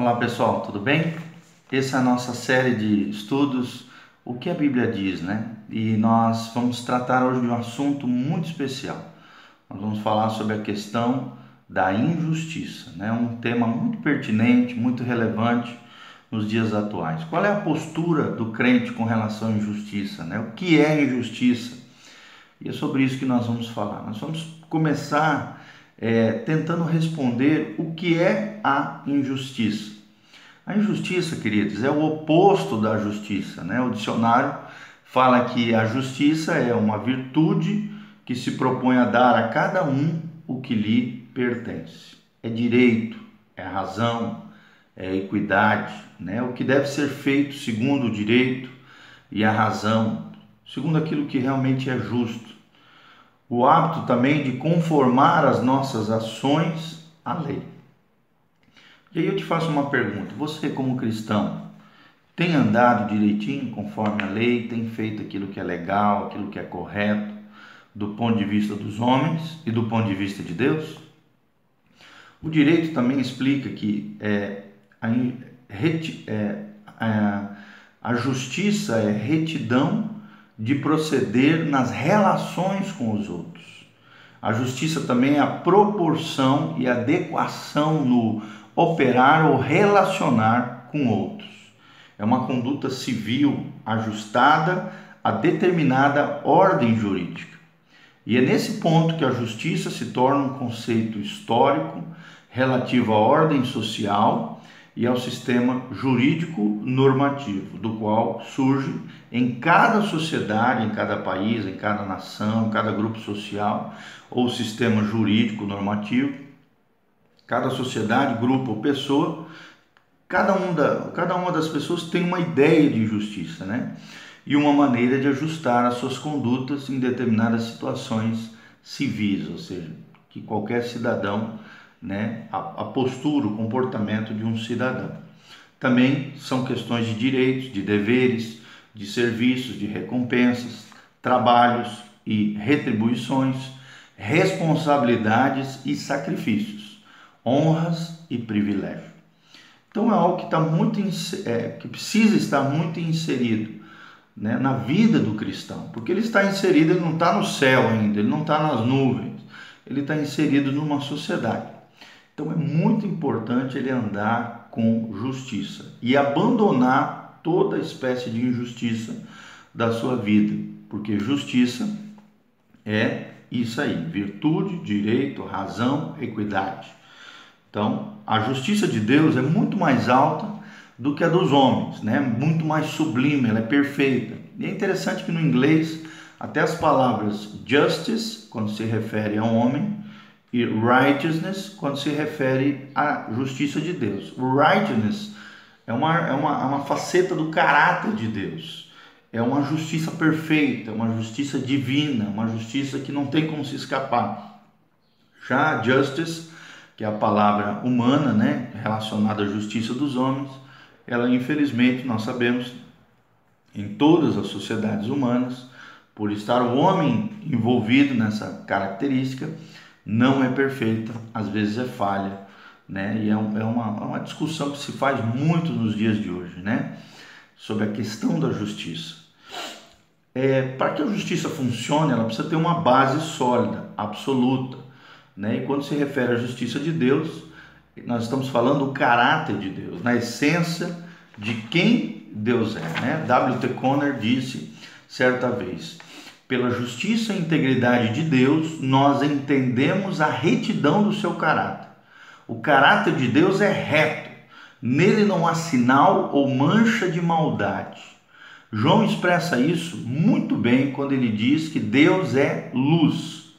Olá pessoal, tudo bem? Essa é a nossa série de estudos, o que a Bíblia diz, né? E nós vamos tratar hoje de um assunto muito especial. Nós vamos falar sobre a questão da injustiça, né? Um tema muito pertinente, muito relevante nos dias atuais. Qual é a postura do crente com relação à injustiça, né? O que é injustiça? E é sobre isso que nós vamos falar. Nós vamos começar é, tentando responder o que é a injustiça. A injustiça, queridos, é o oposto da justiça. Né? O dicionário fala que a justiça é uma virtude que se propõe a dar a cada um o que lhe pertence. É direito, é razão, é equidade, né? o que deve ser feito segundo o direito e a razão, segundo aquilo que realmente é justo o hábito também de conformar as nossas ações à lei. E aí eu te faço uma pergunta: você, como cristão, tem andado direitinho conforme a lei, tem feito aquilo que é legal, aquilo que é correto, do ponto de vista dos homens e do ponto de vista de Deus? O direito também explica que é, a, é, a, a justiça é retidão de proceder nas relações com os outros. A justiça também é a proporção e adequação no operar ou relacionar com outros. É uma conduta civil ajustada a determinada ordem jurídica. E é nesse ponto que a justiça se torna um conceito histórico relativo à ordem social e ao sistema jurídico normativo, do qual surge em cada sociedade, em cada país, em cada nação, em cada grupo social ou sistema jurídico normativo, cada sociedade, grupo ou pessoa, cada, um da, cada uma das pessoas tem uma ideia de justiça, né? E uma maneira de ajustar as suas condutas em determinadas situações civis, ou seja, que qualquer cidadão né, a, a postura, o comportamento de um cidadão. Também são questões de direitos, de deveres, de serviços, de recompensas, trabalhos e retribuições, responsabilidades e sacrifícios, honras e privilégios. Então é algo que está muito é, que precisa estar muito inserido né, na vida do cristão, porque ele está inserido, ele não está no céu ainda, ele não está nas nuvens, ele está inserido numa sociedade. Então é muito importante ele andar com justiça e abandonar toda espécie de injustiça da sua vida, porque justiça é isso aí: virtude, direito, razão, equidade. Então, a justiça de Deus é muito mais alta do que a dos homens, né? Muito mais sublime, ela é perfeita. E é interessante que no inglês até as palavras justice, quando se refere a um homem, e righteousness quando se refere à justiça de Deus. Righteousness é uma, é uma, é uma faceta do caráter de Deus. É uma justiça perfeita, uma justiça divina, uma justiça que não tem como se escapar. Já justice, que é a palavra humana, né, relacionada à justiça dos homens, ela infelizmente nós sabemos em todas as sociedades humanas, por estar o homem envolvido nessa característica, não é perfeita, às vezes é falha, né? E é, é, uma, é uma discussão que se faz muito nos dias de hoje, né? Sobre a questão da justiça. É, para que a justiça funcione, ela precisa ter uma base sólida, absoluta, né? E quando se refere à justiça de Deus, nós estamos falando do caráter de Deus, na essência de quem Deus é, né? W.T. Conner disse certa vez: pela justiça e integridade de Deus, nós entendemos a retidão do seu caráter. O caráter de Deus é reto, nele não há sinal ou mancha de maldade. João expressa isso muito bem quando ele diz que Deus é luz.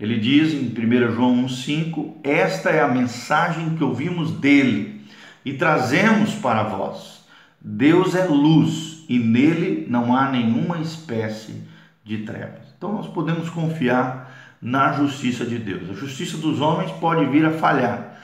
Ele diz em 1 João 1,5: Esta é a mensagem que ouvimos dele e trazemos para vós. Deus é luz e nele não há nenhuma espécie de trevas. Então nós podemos confiar na justiça de Deus. A justiça dos homens pode vir a falhar,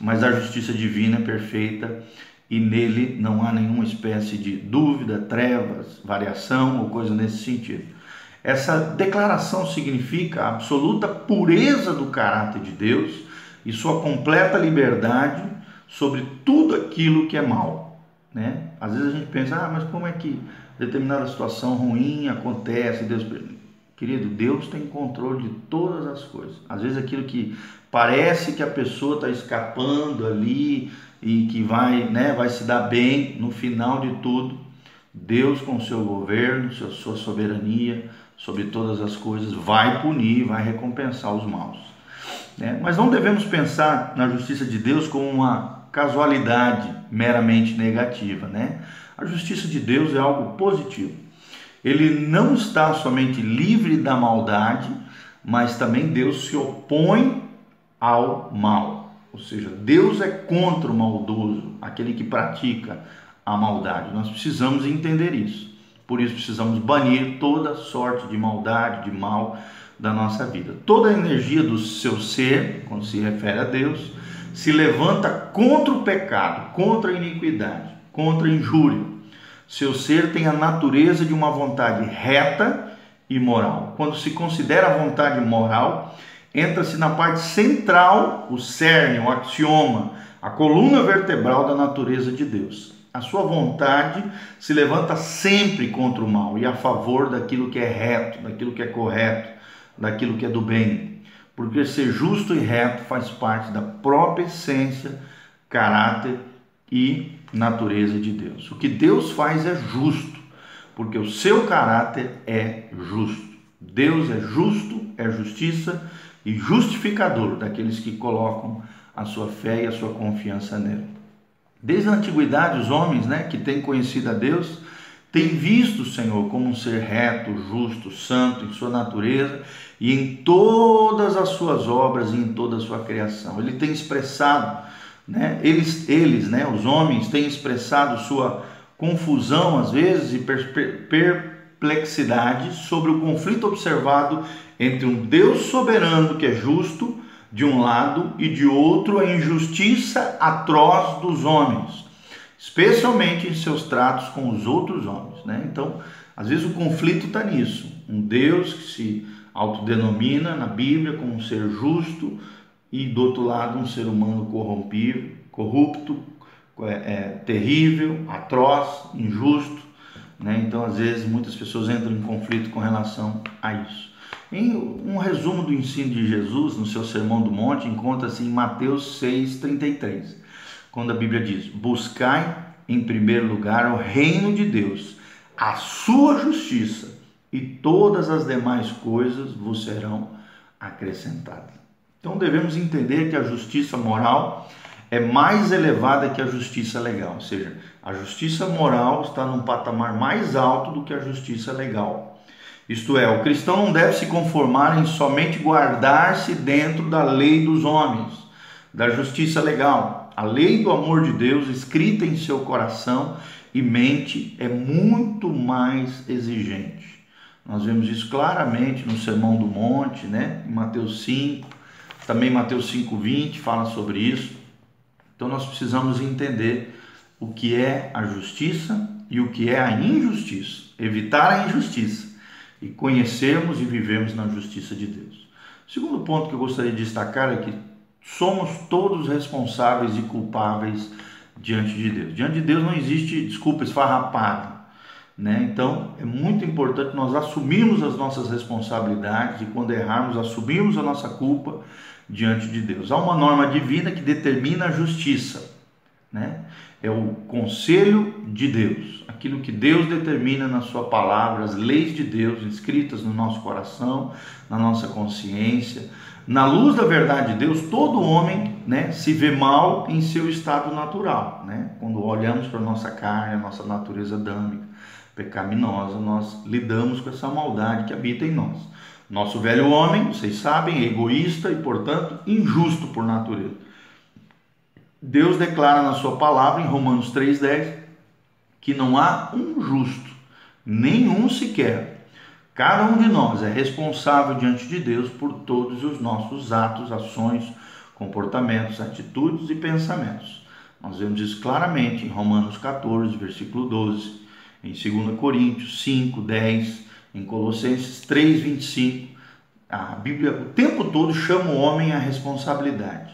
mas a justiça divina é perfeita e nele não há nenhuma espécie de dúvida, trevas, variação ou coisa nesse sentido. Essa declaração significa a absoluta pureza do caráter de Deus e sua completa liberdade sobre tudo aquilo que é mal. Né? Às vezes a gente pensa, ah, mas como é que determinada situação ruim acontece? Deus... Querido, Deus tem controle de todas as coisas. Às vezes aquilo que parece que a pessoa está escapando ali e que vai, né, vai se dar bem, no final de tudo, Deus com seu governo, sua soberania sobre todas as coisas, vai punir, vai recompensar os maus. Né? Mas não devemos pensar na justiça de Deus como uma casualidade meramente negativa. Né? A justiça de Deus é algo positivo. Ele não está somente livre da maldade, mas também Deus se opõe ao mal. Ou seja, Deus é contra o maldoso, aquele que pratica a maldade. Nós precisamos entender isso. Por isso precisamos banir toda sorte de maldade, de mal da nossa vida. Toda a energia do seu ser, quando se refere a Deus, se levanta contra o pecado, contra a iniquidade, contra a injúria. Seu ser tem a natureza de uma vontade reta e moral. Quando se considera a vontade moral, entra-se na parte central, o cerne, o axioma, a coluna vertebral da natureza de Deus. A sua vontade se levanta sempre contra o mal e a favor daquilo que é reto, daquilo que é correto, daquilo que é do bem. Porque ser justo e reto faz parte da própria essência, caráter e natureza de Deus. O que Deus faz é justo, porque o seu caráter é justo. Deus é justo, é justiça e justificador daqueles que colocam a sua fé e a sua confiança nele. Desde a antiguidade, os homens né, que têm conhecido a Deus têm visto o Senhor como um ser reto, justo, santo em sua natureza e em todas as suas obras e em toda a sua criação. Ele tem expressado né? Eles, eles né, os homens, têm expressado sua confusão, às vezes, e perplexidade sobre o conflito observado entre um Deus soberano que é justo de um lado e de outro a injustiça atroz dos homens, especialmente em seus tratos com os outros homens. Né? Então, às vezes o conflito está nisso. Um Deus que se autodenomina na Bíblia como um ser justo, e do outro lado um ser humano corrompido, corrupto, é, é, terrível, atroz, injusto. Né? Então, às vezes, muitas pessoas entram em conflito com relação a isso. Em um resumo do ensino de Jesus no seu Sermão do Monte encontra-se em Mateus 6,33, quando a Bíblia diz: Buscai em primeiro lugar o reino de Deus, a sua justiça, e todas as demais coisas vos serão acrescentadas. Então devemos entender que a justiça moral é mais elevada que a justiça legal, ou seja, a justiça moral está num patamar mais alto do que a justiça legal. Isto é, o cristão não deve se conformar em somente guardar-se dentro da lei dos homens, da justiça legal. A lei do amor de Deus, escrita em seu coração e mente, é muito mais exigente. Nós vemos isso claramente no Sermão do Monte, né? em Mateus 5, também Mateus 5:20 fala sobre isso. Então nós precisamos entender o que é a justiça e o que é a injustiça, evitar a injustiça e conhecermos e vivemos na justiça de Deus. O segundo ponto que eu gostaria de destacar é que somos todos responsáveis e culpáveis diante de Deus. Diante de Deus não existe desculpa esfarrapada. Né? Então é muito importante nós assumirmos as nossas responsabilidades e quando errarmos, assumirmos a nossa culpa diante de Deus. Há uma norma divina que determina a justiça, né? É o conselho de Deus, aquilo que Deus determina na Sua palavra, as leis de Deus escritas no nosso coração, na nossa consciência. Na luz da verdade de Deus, todo homem né, se vê mal em seu estado natural. Né? Quando olhamos para a nossa carne, a nossa natureza adâmica, pecaminosa, nós lidamos com essa maldade que habita em nós. Nosso velho homem, vocês sabem, é egoísta e, portanto, injusto por natureza. Deus declara na sua palavra, em Romanos 3,10, que não há um justo, nenhum sequer. Cada um de nós é responsável diante de Deus por todos os nossos atos, ações, comportamentos, atitudes e pensamentos. Nós vemos isso claramente em Romanos 14, versículo 12, em 2 Coríntios 5, 10, em Colossenses 3:25, a Bíblia o tempo todo chama o homem à responsabilidade,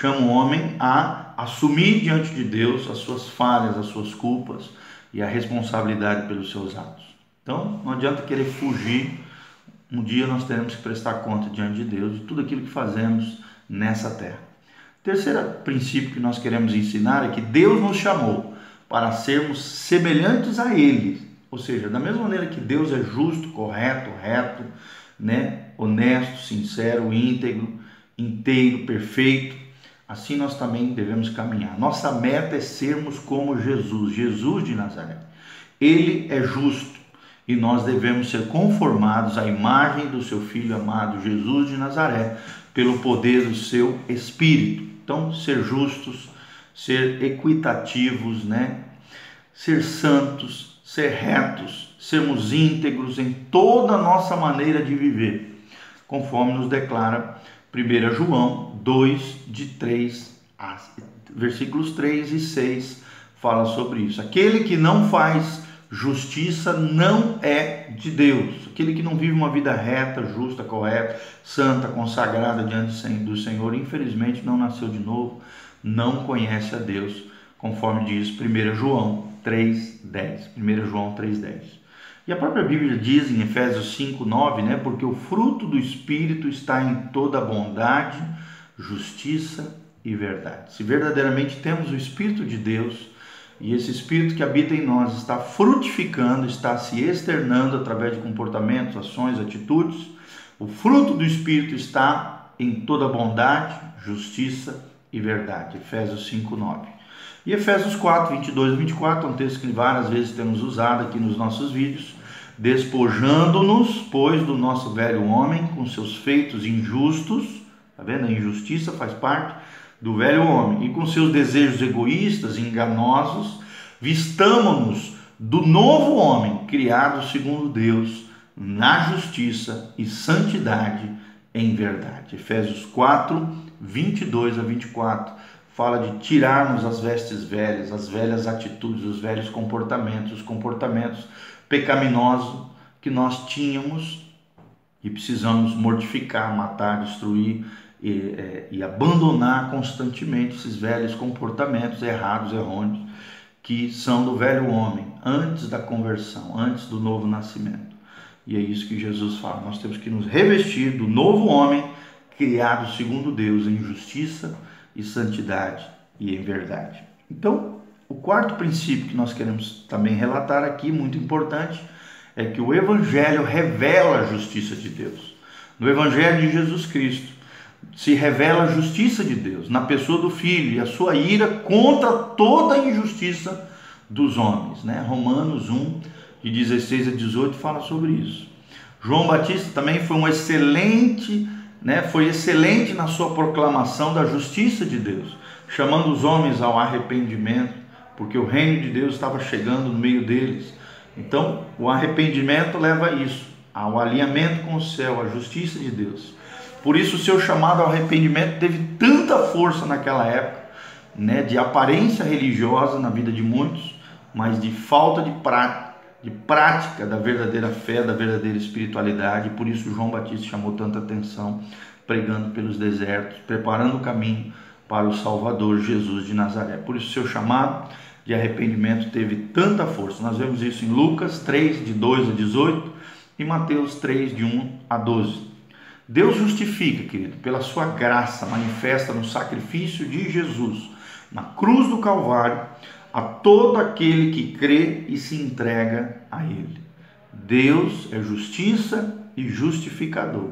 chama o homem a assumir diante de Deus as suas falhas, as suas culpas e a responsabilidade pelos seus atos. Então, não adianta querer fugir. Um dia nós teremos que prestar conta diante de Deus de tudo aquilo que fazemos nessa terra. Terceiro princípio que nós queremos ensinar é que Deus nos chamou para sermos semelhantes a Ele. Ou seja, da mesma maneira que Deus é justo, correto, reto, né, honesto, sincero, íntegro, inteiro, perfeito, assim nós também devemos caminhar. Nossa meta é sermos como Jesus, Jesus de Nazaré. Ele é justo e nós devemos ser conformados à imagem do seu filho amado Jesus de Nazaré pelo poder do seu espírito. Então, ser justos, ser equitativos, né? Ser santos, ser retos, sermos íntegros em toda a nossa maneira de viver, conforme nos declara 1 João 2, de 3 a versículos 3 e 6 fala sobre isso. Aquele que não faz justiça não é de Deus. Aquele que não vive uma vida reta, justa, correta, santa, consagrada diante do Senhor, infelizmente não nasceu de novo, não conhece a Deus, conforme diz 1 João 3:10. 1 João 3:10. E a própria Bíblia diz em Efésios 5:9, né, porque o fruto do espírito está em toda bondade, justiça e verdade. Se verdadeiramente temos o espírito de Deus, e esse espírito que habita em nós está frutificando, está se externando através de comportamentos, ações, atitudes. O fruto do espírito está em toda bondade, justiça e verdade. Efésios 5:9. E Efésios 4, 22 e 24 é um texto que várias vezes temos usado aqui nos nossos vídeos. Despojando-nos, pois, do nosso velho homem com seus feitos injustos, tá vendo? A injustiça faz parte do velho homem e com seus desejos egoístas e enganosos, vistamos-nos do novo homem, criado segundo Deus, na justiça e santidade em verdade. Efésios 4, 22 a 24 fala de tirarmos as vestes velhas, as velhas atitudes, os velhos comportamentos, os comportamentos pecaminosos que nós tínhamos e precisamos mortificar, matar, destruir e, é, e abandonar constantemente esses velhos comportamentos errados, errôneos, que são do velho homem, antes da conversão, antes do novo nascimento. E é isso que Jesus fala. Nós temos que nos revestir do novo homem, criado segundo Deus, em justiça e santidade e em verdade. Então, o quarto princípio que nós queremos também relatar aqui, muito importante, é que o Evangelho revela a justiça de Deus. No Evangelho de Jesus Cristo, se revela a justiça de Deus na pessoa do Filho e a sua ira contra toda a injustiça dos homens. Né? Romanos 1, de 16 a 18, fala sobre isso. João Batista também foi um excelente, né, foi excelente na sua proclamação da justiça de Deus, chamando os homens ao arrependimento, porque o reino de Deus estava chegando no meio deles. Então, o arrependimento leva a isso, ao alinhamento com o céu, a justiça de Deus. Por isso o seu chamado ao arrependimento teve tanta força naquela época, né, de aparência religiosa na vida de muitos, mas de falta de prática, de prática da verdadeira fé, da verdadeira espiritualidade. Por isso João Batista chamou tanta atenção, pregando pelos desertos, preparando o caminho para o Salvador Jesus de Nazaré. Por isso seu chamado de arrependimento teve tanta força. Nós vemos isso em Lucas 3, de 2 a 18 e Mateus 3, de 1 a 12. Deus justifica, querido, pela sua graça manifesta no sacrifício de Jesus, na cruz do Calvário, a todo aquele que crê e se entrega a Ele. Deus é justiça e justificador.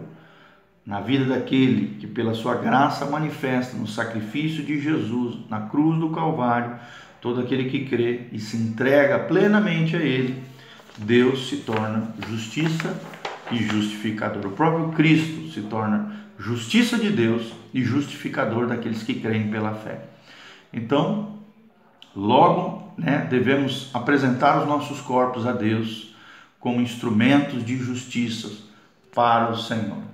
Na vida daquele que, pela sua graça, manifesta no sacrifício de Jesus, na cruz do Calvário, todo aquele que crê e se entrega plenamente a Ele, Deus se torna justiça e justificador. O próprio Cristo se torna justiça de Deus e justificador daqueles que creem pela fé. Então, logo, né, devemos apresentar os nossos corpos a Deus como instrumentos de justiça para o Senhor.